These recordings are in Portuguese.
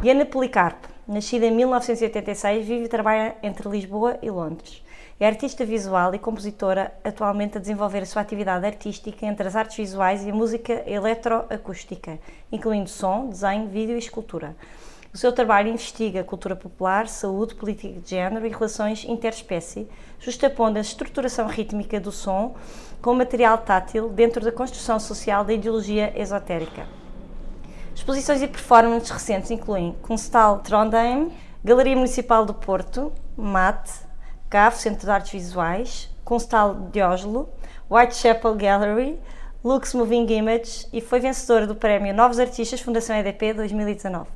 Diana Policarpo, nascida em 1986, vive e trabalha entre Lisboa e Londres. É artista visual e compositora, atualmente a desenvolver a sua atividade artística entre as artes visuais e a música eletroacústica, incluindo som, desenho, vídeo e escultura. O seu trabalho investiga cultura popular, saúde, política de género e relações interespécie, justapondo a estruturação rítmica do som com material tátil dentro da construção social da ideologia esotérica. Exposições e performances recentes incluem Kunsthal Trondheim, Galeria Municipal do Porto, MAT, CAF, Centro de Artes Visuais, Kunsthal de Oslo, Whitechapel Gallery, Lux Moving Image e foi vencedora do prémio Novos Artistas Fundação EDP 2019.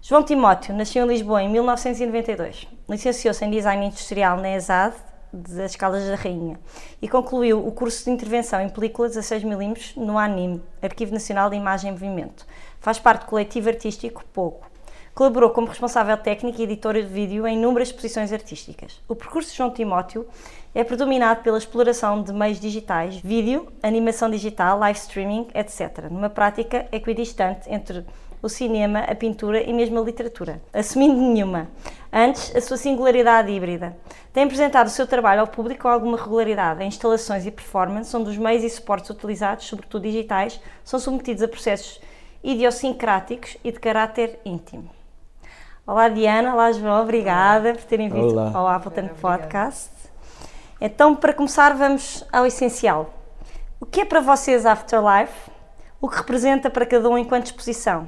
João Timóteo nasceu em Lisboa em 1992. Licenciou-se em Design Industrial na ESAD, das Escalas da Rainha, e concluiu o curso de intervenção em películas a 6mm no ANIM, Arquivo Nacional de Imagem e Movimento. Faz parte do coletivo artístico Pouco. Colaborou como responsável técnico e editora de vídeo em inúmeras exposições artísticas. O percurso de João Timóteo é predominado pela exploração de meios digitais, vídeo, animação digital, live streaming, etc., numa prática equidistante entre o cinema, a pintura e mesmo a literatura, assumindo nenhuma. Antes, a sua singularidade híbrida. Tem apresentado o seu trabalho ao público com alguma regularidade. Em instalações e performance, onde os meios e suportes utilizados, sobretudo digitais, são submetidos a processos idiosincráticos e de caráter íntimo. Olá Diana, olá João, obrigada por terem vindo olá. ao Appleton Podcast. Então, para começar, vamos ao essencial. O que é para vocês Afterlife? O que representa para cada um enquanto exposição?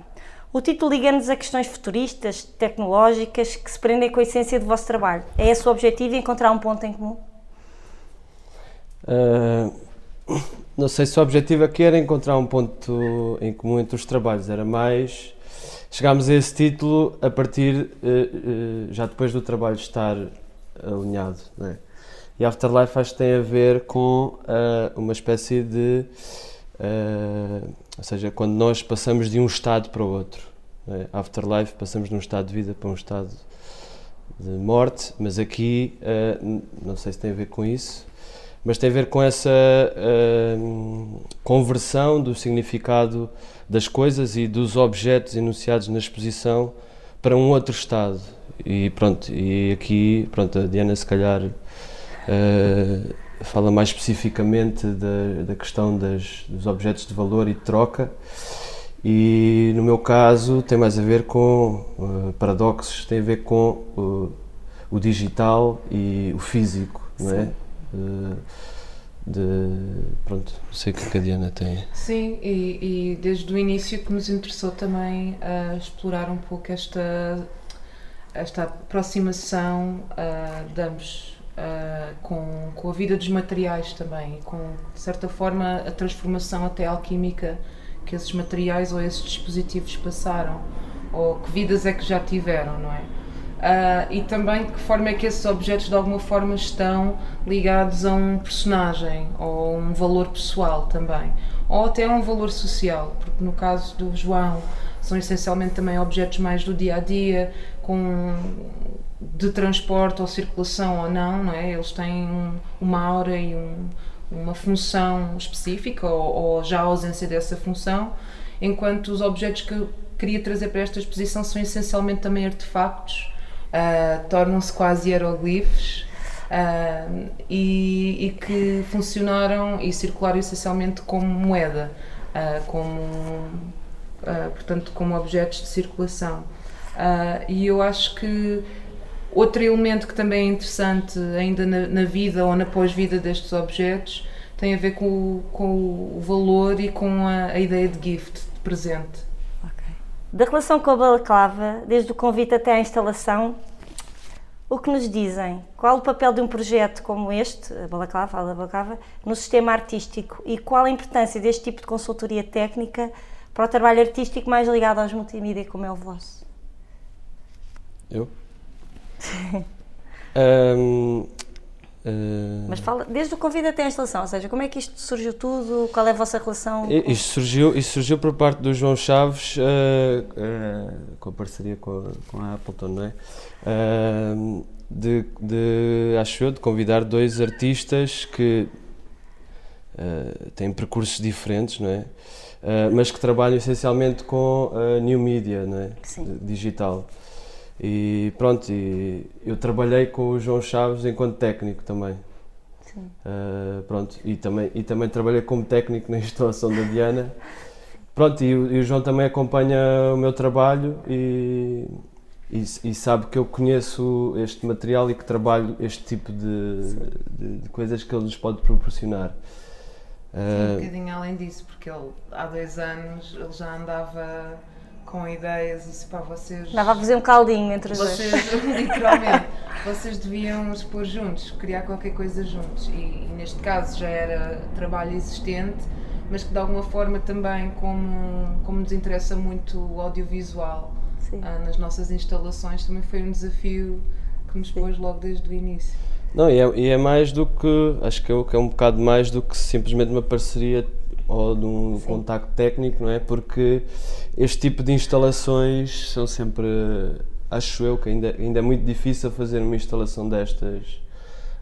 O título liga-nos a questões futuristas, tecnológicas, que se prendem com a essência do vosso trabalho. É esse o objetivo, encontrar um ponto em comum? Uh, não sei se o objetivo aqui era encontrar um ponto em comum entre os trabalhos, era mais... Chegámos a esse título a partir, uh, uh, já depois do trabalho estar alinhado, né? E Afterlife acho que tem a ver com uma espécie de Uh, ou seja, quando nós passamos de um estado para o outro. É? Afterlife, passamos de um estado de vida para um estado de morte, mas aqui, uh, não sei se tem a ver com isso, mas tem a ver com essa uh, conversão do significado das coisas e dos objetos enunciados na exposição para um outro estado. E pronto, e aqui, pronto, a Diana se calhar fala mais especificamente da, da questão das, dos objetos de valor e de troca e no meu caso tem mais a ver com uh, paradoxos, tem a ver com uh, o digital e o físico, Sim. não é? Uh, de, pronto, não sei o que a Diana tem. Sim, e, e desde o início que nos interessou também uh, explorar um pouco esta, esta aproximação uh, de ambos uh, com, com a vida dos materiais também, com, de certa forma, a transformação até alquímica que esses materiais ou esses dispositivos passaram, ou que vidas é que já tiveram, não é? Uh, e também de que forma é que esses objetos de alguma forma estão ligados a um personagem ou um valor pessoal também, ou até a um valor social, porque no caso do João são essencialmente também objetos mais do dia a dia, com de transporte ou circulação ou não, não é? Eles têm um, uma aura e um, uma função específica ou, ou, já a ausência dessa função, enquanto os objetos que eu queria trazer para esta exposição são essencialmente também artefactos, uh, tornam-se quase hieroglifos uh, e, e, que funcionaram e circularam essencialmente como moeda, uh, como, portanto, como objetos de circulação. e eu acho que Outro elemento que também é interessante ainda na, na vida ou na pós-vida destes objetos tem a ver com o, com o valor e com a, a ideia de gift, de presente. Okay. Da relação com a balaclava, desde o convite até à instalação, o que nos dizem? Qual o papel de um projeto como este, a Balaclava, a Balaclava, no sistema artístico e qual a importância deste tipo de consultoria técnica para o trabalho artístico mais ligado aos multimídia como é o vosso? Eu? Um, Uh... Mas fala, desde o convite até a instalação, ou seja, como é que isto surgiu tudo? Qual é a vossa relação? Com... Isto, surgiu, isto surgiu por parte do João Chaves, uh, uh, com a parceria com a, com a Appleton, não é? de, de, acho eu, de convidar dois artistas que têm percursos diferentes, não é? mas que trabalham essencialmente com new media, não é? Sim. Digital. E pronto, e eu trabalhei com o João Chaves enquanto técnico também. Sim. Uh, pronto, e também, e também trabalhei como técnico na instalação da Diana. Pronto, e, e o João também acompanha o meu trabalho e, e, e, sabe que eu conheço este material e que trabalho este tipo de, de, de coisas que ele nos pode proporcionar. Sim, um ah, bocadinho além disso, porque ele há dois anos ele já andava com ideias, para vocês. Dava a fazer um caldinho entre os vocês, dois. Literalmente, vocês deviam expor juntos, criar qualquer coisa juntos. E, e, neste caso já era trabalho existente, mas que de alguma forma também, como, como nos interessa muito o audiovisual ah, nas nossas instalações, também foi um desafio que nos pôs logo desde o início. Não, e é, e é mais do que, acho que é, que é um bocado mais do que simplesmente uma parceria ou de um Sim. contacto técnico, não é? Porque este tipo de instalações são sempre, acho eu, que ainda, ainda é muito difícil fazer uma instalação destas.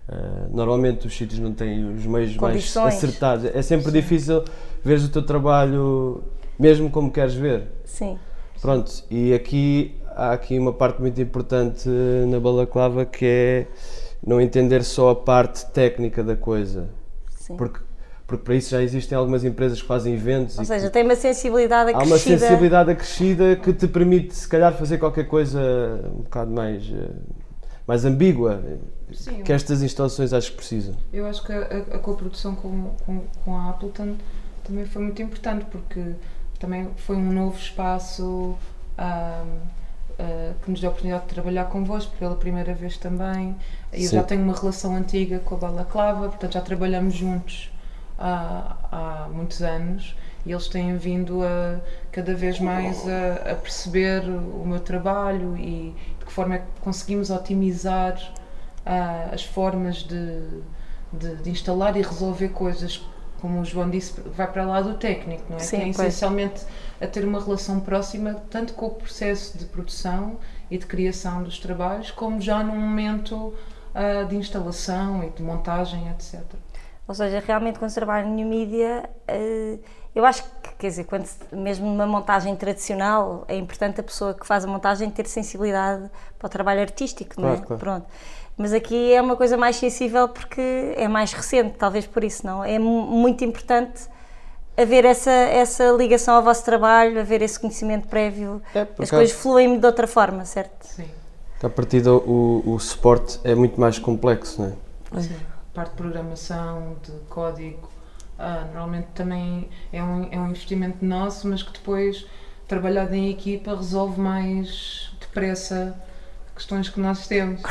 Uh, normalmente os sítios não têm os meios Condições. mais acertados. É sempre Sim. difícil ver o teu trabalho mesmo como queres ver. Sim. Pronto, e aqui há aqui uma parte muito importante na balaclava que é não entender só a parte técnica da coisa. Sim. Porque porque para isso já existem algumas empresas que fazem eventos. Ou seja, tem uma sensibilidade acrescida. Há uma sensibilidade acrescida que te permite, se calhar, fazer qualquer coisa um bocado mais, eh, mais ambígua, Sim, que estas instalações acho que precisam. Eu acho que a, a coprodução com, com, com a Appleton também foi muito importante, porque também foi um novo espaço um, uh, que nos deu a oportunidade de trabalhar convosco pela primeira vez também. Eu Sim. já tenho uma relação antiga com a Balaclava, portanto já trabalhamos juntos há, há muitos anos e eles têm vindo a cada vez mais a, a, perceber o meu trabalho e de que forma é que conseguimos otimizar uh, as formas de, de, de, instalar e resolver coisas. Como o João disse, vai para lá do técnico, não é? Sim, Tem essencialmente a ter uma relação próxima, tanto com o processo de produção e de criação dos trabalhos, como já no momento uh, de instalação e de montagem, etc. Ou seja, realmente quando se trabalha em new media, eh, eu acho que, quer dizer, quando, mesmo numa montagem tradicional, é importante a pessoa que faz a montagem ter sensibilidade para o trabalho artístico, claro, não é? Claro. Pronto. Mas aqui é uma coisa mais sensível porque é mais recente, talvez por isso, não? É muito importante haver essa, essa ligação ao vosso trabalho, haver esse conhecimento prévio, é, as coisas fluem de outra forma, certo? Sim. A partir do o, o suporte é muito mais complexo, não é? Sim parte de programação, de código, uh, normalmente também é um, é um investimento nosso, mas que depois, trabalhado em equipa, resolve mais depressa questões que nós temos.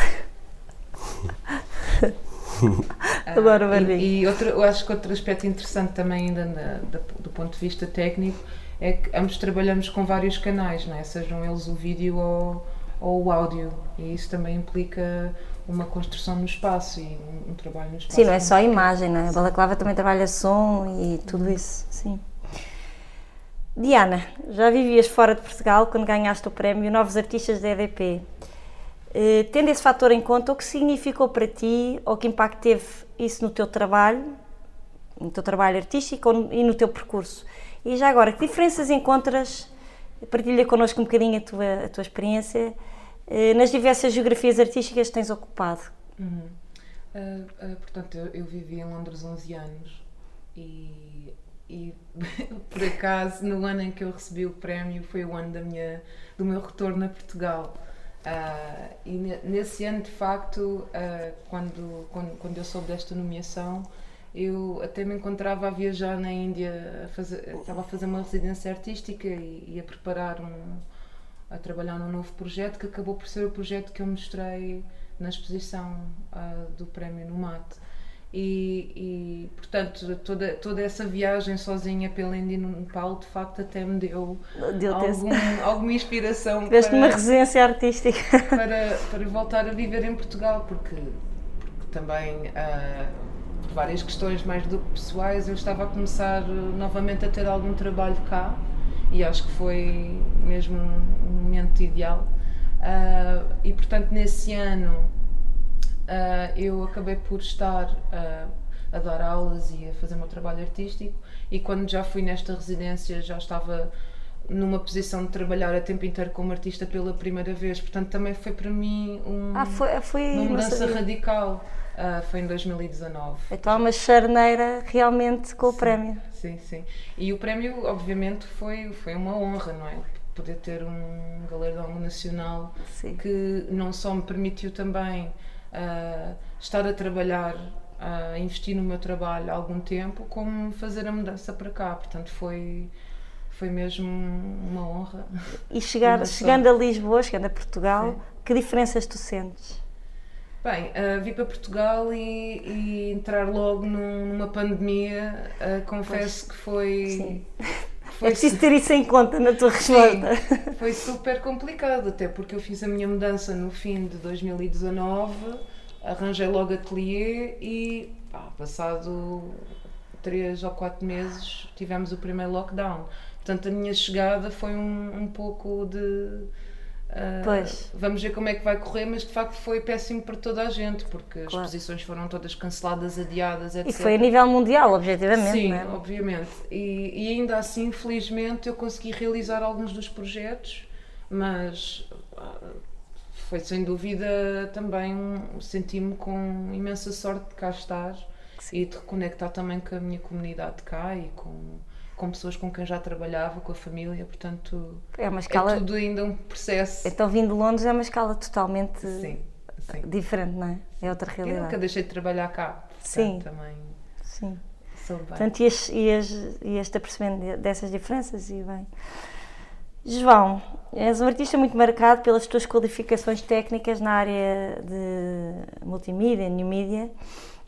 Adoro uh, e, e outro, eu acho que outro aspecto interessante também ainda na, da, do ponto de vista técnico é que ambos trabalhamos com vários canais, não é? sejam eles o vídeo ou, ou o áudio, e isso também implica uma construção no espaço e um, um trabalho no espaço. Sim, não é só a imagem, não é? A Balaclava também trabalha som e tudo isso, sim. Diana, já vivias fora de Portugal quando ganhaste o prémio Novos Artistas da EDP. Eh, tendo esse fator em conta, o que significou para ti ou que impacto teve isso no teu trabalho, no teu trabalho artístico e no teu percurso? E já agora, que diferenças encontras? Partilha connosco um bocadinho a tua, a tua experiência nas diversas geografias artísticas que tens ocupado? Uhum. Uh, uh, portanto, eu, eu, vivi em Londres 11 anos e, e por acaso no ano em que eu recebi o prémio foi o ano da minha, do meu retorno a Portugal. Uh, e nesse ano, de facto, quando, quando, quando eu soube desta nomeação, eu até me encontrava a viajar na Índia, a fazer, estava a fazer uma residência artística e, e a preparar um, a trabalhar num novo projeto que acabou por ser o projeto que eu mostrei na exposição uh, do prémio no MAT. E, e, portanto, toda, toda essa viagem sozinha pela Indinupal, de facto, até me deu, deu algum, alguma inspiração. Tiveste uma residência artística. Para, para voltar a viver em Portugal, porque, porque também, uh, por várias questões mais do que pessoais, eu estava a começar novamente a ter algum trabalho cá e acho que foi mesmo um momento ideal. Uh, e, portanto, nesse ano uh, eu acabei por estar uh, a dar aulas e a fazer o meu trabalho artístico e quando já fui nesta residência já estava numa posição de trabalhar a tempo inteiro como artista pela primeira vez, portanto também foi para mim um, ah, foi, foi uma mudança radical. Uh, foi em 2019. Então uma charneira realmente com o sim, prémio. Sim, sim. E o prémio, obviamente, foi, foi uma honra, não é? Poder ter um galardão nacional sim. que não só me permitiu também uh, estar a trabalhar, a investir no meu trabalho há algum tempo, como fazer a mudança para cá. Portanto, foi, foi mesmo uma honra. E chegar, chegando a Lisboa, chegando a Portugal, Sim. que diferenças tu sentes? Bem, uh, vir para Portugal e, e entrar logo num, numa pandemia, uh, confesso pois. que foi. Sim. Foi é preciso ter isso em conta na tua resposta. Sim, foi super complicado, até porque eu fiz a minha mudança no fim de 2019, arranjei logo ateliê e pá, passado três ou quatro meses tivemos o primeiro lockdown. Portanto, a minha chegada foi um, um pouco de Uh, pois. Vamos ver como é que vai correr, mas de facto foi péssimo para toda a gente, porque claro. as exposições foram todas canceladas, adiadas, etc. E foi a nível mundial, objetivamente. Sim, é? obviamente. E, e, ainda assim, felizmente, eu consegui realizar alguns dos projetos, mas uh, foi sem dúvida também senti-me com imensa sorte de cá estar Sim. e de reconectar também com a minha comunidade de cá e com com pessoas com quem já trabalhava, com a família, portanto é, uma escala... é tudo ainda um processo. Então vindo de Londres é uma escala totalmente sim, sim. diferente, não é? É outra realidade. Eu nunca deixei de trabalhar cá, sim. também sim. sou bem. Portanto, ias, ias, ias apercebendo dessas diferenças e bem. João, és um artista muito marcado pelas tuas qualificações técnicas na área de multimídia, new media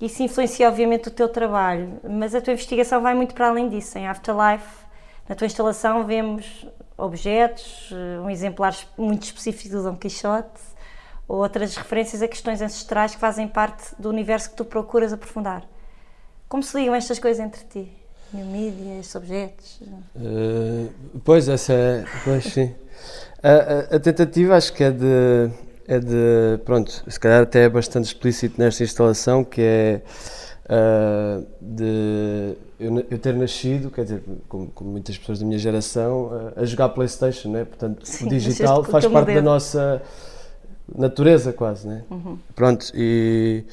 isso influencia, obviamente, o teu trabalho, mas a tua investigação vai muito para além disso. Em Afterlife, na tua instalação, vemos objetos, eh, um exemplar muito específico do Dom Quixote, ou outras referências a questões ancestrais que fazem parte do universo que tu procuras aprofundar. Como se ligam estas coisas entre ti? New media, objetos? Uh, pois, essa é. Pois, sim. A, a, a, tentativa acho que é de é de, pronto, se calhar até é bastante explícito nesta instalação, que é uh, de eu, eu, ter nascido, quer dizer, como, como, muitas pessoas da minha geração, uh, a jogar Playstation, né? portanto Sim, o digital faz parte da nossa natureza quase, né? Uhum. Pronto, e,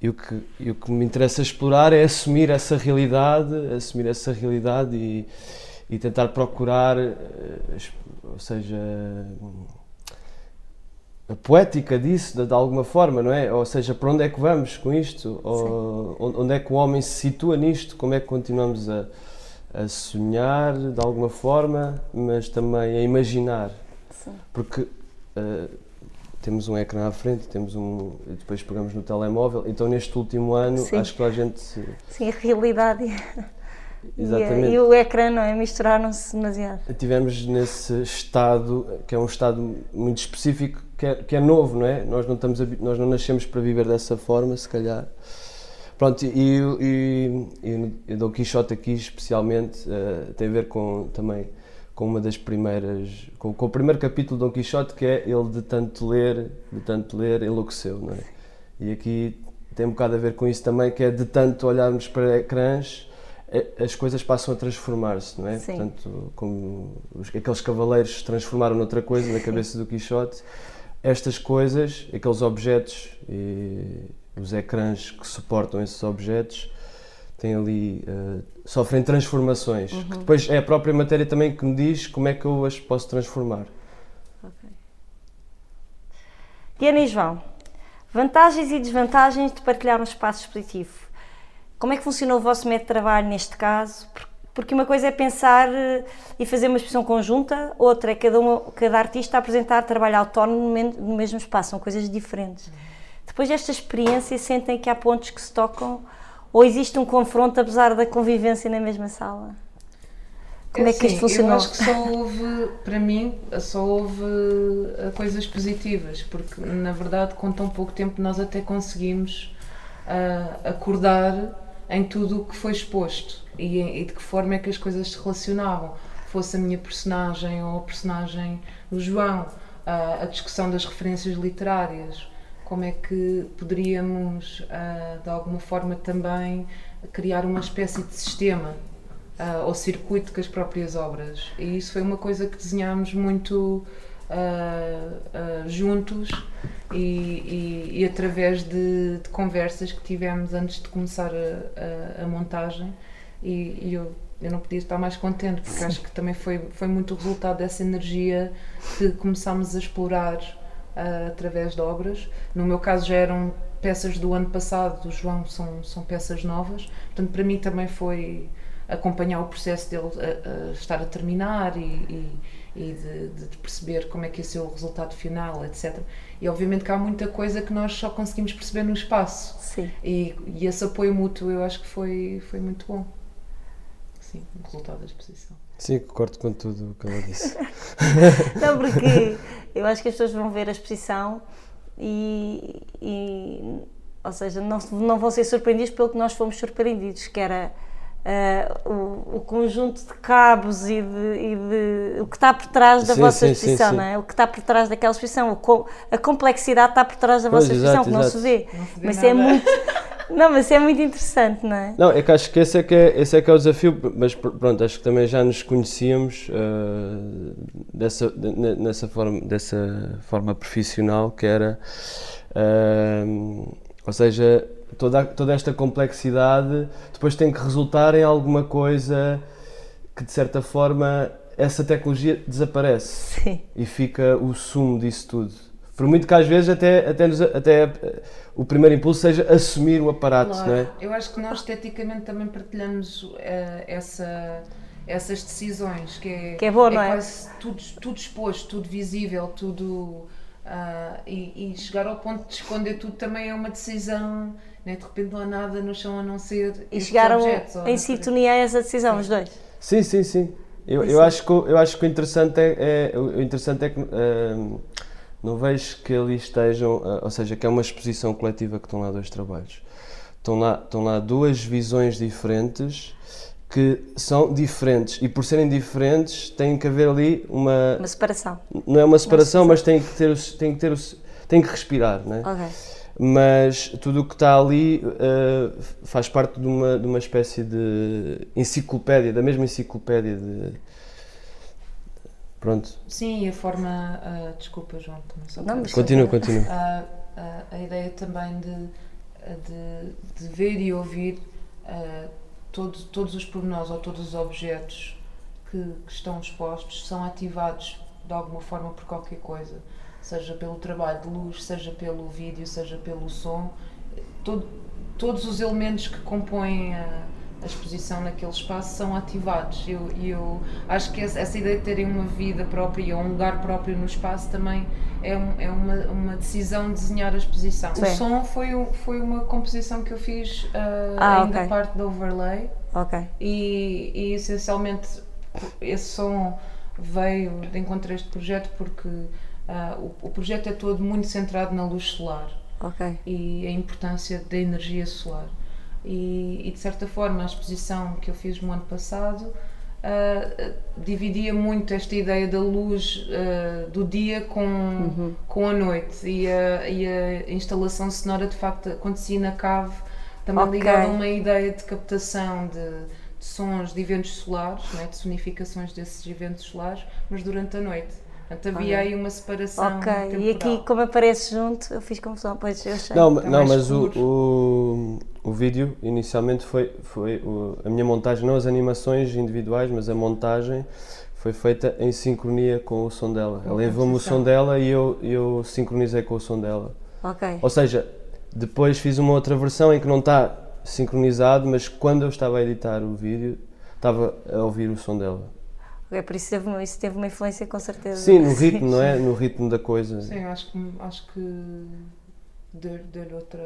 e, o que, e o que me interessa explorar é assumir essa realidade, assumir essa realidade e, e tentar procurar, uh, ou seja a poética disso, de, de, alguma forma, não é? Ou seja, para onde é que vamos com isto? Ou, onde é que o homem se situa nisto? Como é que continuamos a, a sonhar, de alguma forma, mas também a imaginar? Sim. Porque uh, temos um ecrã à frente, temos um, depois pegamos no telemóvel, então neste último ano Sim. acho que a gente... Sim, a realidade Exatamente. E, e, o ecrã, não é? Misturaram-se demasiado. Tivemos nesse estado, que é um estado muito específico, que é, que é novo, não é? Nós não, estamos, nós não nascemos para viver dessa forma, se calhar. Pronto, e, e, e, e Dom Quixote aqui especialmente uh, tem a ver com também com uma das primeiras, com, com, o primeiro capítulo de Dom Quixote que é ele de tanto ler, de tanto ler enlouqueceu, não é? E aqui tem um bocado a ver com isso também, que é de tanto olharmos para ecrãs é, as coisas passam a transformar-se, não é? Sim. Portanto, como os, aqueles cavaleiros se transformaram noutra coisa na cabeça do Quixote, estas coisas, aqueles objetos e os ecrãs que suportam esses objetos têm ali uh, sofrem transformações uhum. que depois é a própria matéria também que me diz como é que eu as posso transformar. Okay. Diana e João, vantagens e desvantagens de partilhar um espaço expositivo. Como é que funcionou o vosso método de trabalho neste caso? Porque uma coisa é pensar eh, e fazer uma exposição conjunta, outra é cada, uma, cada artista apresentar trabalho autónomo no mesmo espaço, são coisas diferentes. De depois desta experiência, sentem que há pontos que se tocam ou existe um confronto apesar da convivência na mesma sala? Como é, que isto funcionou? Eu acho que só houve, para mim, só houve eh, coisas positivas, porque na verdade, com tão pouco tempo, nós até conseguimos uh, acordar em tudo o que foi exposto e, e, de que forma é que as coisas se relacionavam. Fosse a minha personagem ou a personagem do João, uh, a discussão das referências literárias, como é que poderíamos, uh, de alguma forma, também criar uma espécie de sistema uh, ou circuito com as próprias obras. E isso foi uma coisa que desenhámos muito uh, juntos e, e, e através de, de, conversas que tivemos antes de começar a, a, a montagem. E, e eu eu não podia estar mais contente, porque Sim. acho que também foi, foi muito o resultado dessa energia que começámos a explorar uh, através de obras. No meu caso já eram peças do ano passado, do João são, são peças novas, portanto para mim também foi acompanhar o processo dele a, a estar a terminar e, e, e de, de, perceber como é que ia ser o resultado final, etc. E obviamente que há muita coisa que nós só conseguimos perceber no espaço. Sim. E, e esse apoio mútuo eu acho que foi, foi muito bom. Sim, o resultado da exposição. Sim, concordo com tudo o que ela disse. Não, porque eu acho que as pessoas vão ver a exposição e, e ou seja, não, não vão ser surpreendidos pelo que nós fomos surpreendidos, que era uh, o, o, conjunto de cabos e de, e de, o que está por trás da sim, vossa sim, exposição, sim, não é? O que está por trás daquela exposição, a complexidade está por trás da pois, vossa exposição, que não se vê. Não se vê mas é muito Não, mas é muito interessante, não é? Não, é que acho que esse é que é, esse é, que é o desafio, mas pronto, acho que também já nos conhecíamos uh, dessa, nessa forma, dessa forma profissional que era, uh, ou seja, toda, toda esta complexidade depois tem que resultar em alguma coisa que de certa forma essa tecnologia desaparece Sim. e fica o sumo disso tudo. Por muito que às vezes até, até, nos, até o primeiro impulso seja assumir o aparato, claro. não é? Eu acho que nós esteticamente também partilhamos uh, essa, essas decisões, que é, que é, boa, é não é? quase tudo, tudo exposto, tudo visível, tudo. Uh, e, e, chegar ao ponto de esconder tudo também é uma decisão, né? de repente não há nada no chão a não ser. E chegaram objetos, em sintonia a essa decisão, sim. os dois? Sim, sim, sim. Eu, eu, acho, que, eu acho que o interessante é, é o interessante é que. Uh, não vejo que ali estejam, eh, ou seja, que é uma exposição coletiva que estão lá dois trabalhos. Estão lá, estão lá duas visões diferentes que são diferentes e por serem diferentes tem que haver ali uma uma separação não é uma separação, uma separação. mas tem que ter tem que ter tem que respirar né okay. mas tudo o que está ali uh, faz parte de uma de uma espécie de enciclopédia da mesma enciclopédia de Pronto. Sim, e a forma. Uh, desculpa, João, só Não, mas continua, continua. A, a, a, ideia também de, de, de ver e ouvir uh, todo, todos os pormenores ou todos os objetos que, que, estão expostos são ativados de alguma forma por qualquer coisa, seja pelo trabalho de luz, seja pelo vídeo, seja pelo som. Todo, todos os elementos que compõem a a exposição naquele espaço são ativados. E eu, eu, acho que essa ideia de terem uma vida própria, um lugar próprio no espaço também é, um, é uma, uma decisão de desenhar a exposição. Sim. O som foi, foi uma composição que eu fiz uh, ah, ainda okay. parte da overlay. Ok. E, e essencialmente esse som veio de encontrar este projeto porque uh, o, o projeto é todo muito centrado na luz solar. Ok. E a importância da energia solar e, e, de certa forma a exposição que eu fiz no ano passado uh, dividia muito esta ideia da luz uh, do dia com, uhum. com a noite e a, e a, instalação sonora de facto acontecia na cave também okay. ligada a uma ideia de captação de, de sons de eventos solares, né, de sonificações desses eventos solares, mas durante a noite. Portanto, havia aí uma separação. Ok, temporal. e aqui, como aparece junto, eu fiz confusão, pois eu achei. Não, não mas o, o, o, vídeo inicialmente foi, foi o, a minha montagem, não as animações individuais, mas a montagem foi feita em sincronia com o som dela. Ela enviou-me o som dela e eu, eu sincronizei com o som dela. Ok. Ou seja, depois fiz uma outra versão em que não está sincronizado, mas quando eu estava a editar o vídeo, estava a ouvir o som dela. É por isso teve, isso teve uma influência com certeza. Sim, no ritmo, não é? No ritmo da coisa. Sim, acho que, acho que deu- deu-lhe outra.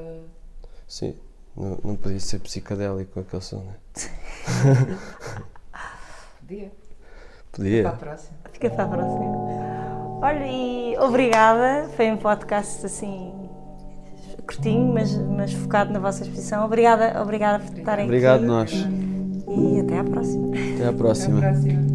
Sim, não, não podia ser psicadélico aquele som, né? Podia. Podia. Para a próxima. Fica para a próxima. Olha, e obrigada. Foi um podcast assim curtinho, mas, mas focado na vossa exposição. Obrigada, obrigada por estarem Obrigado aqui. nós. E até à próxima. Até à Até próxima. a próxima.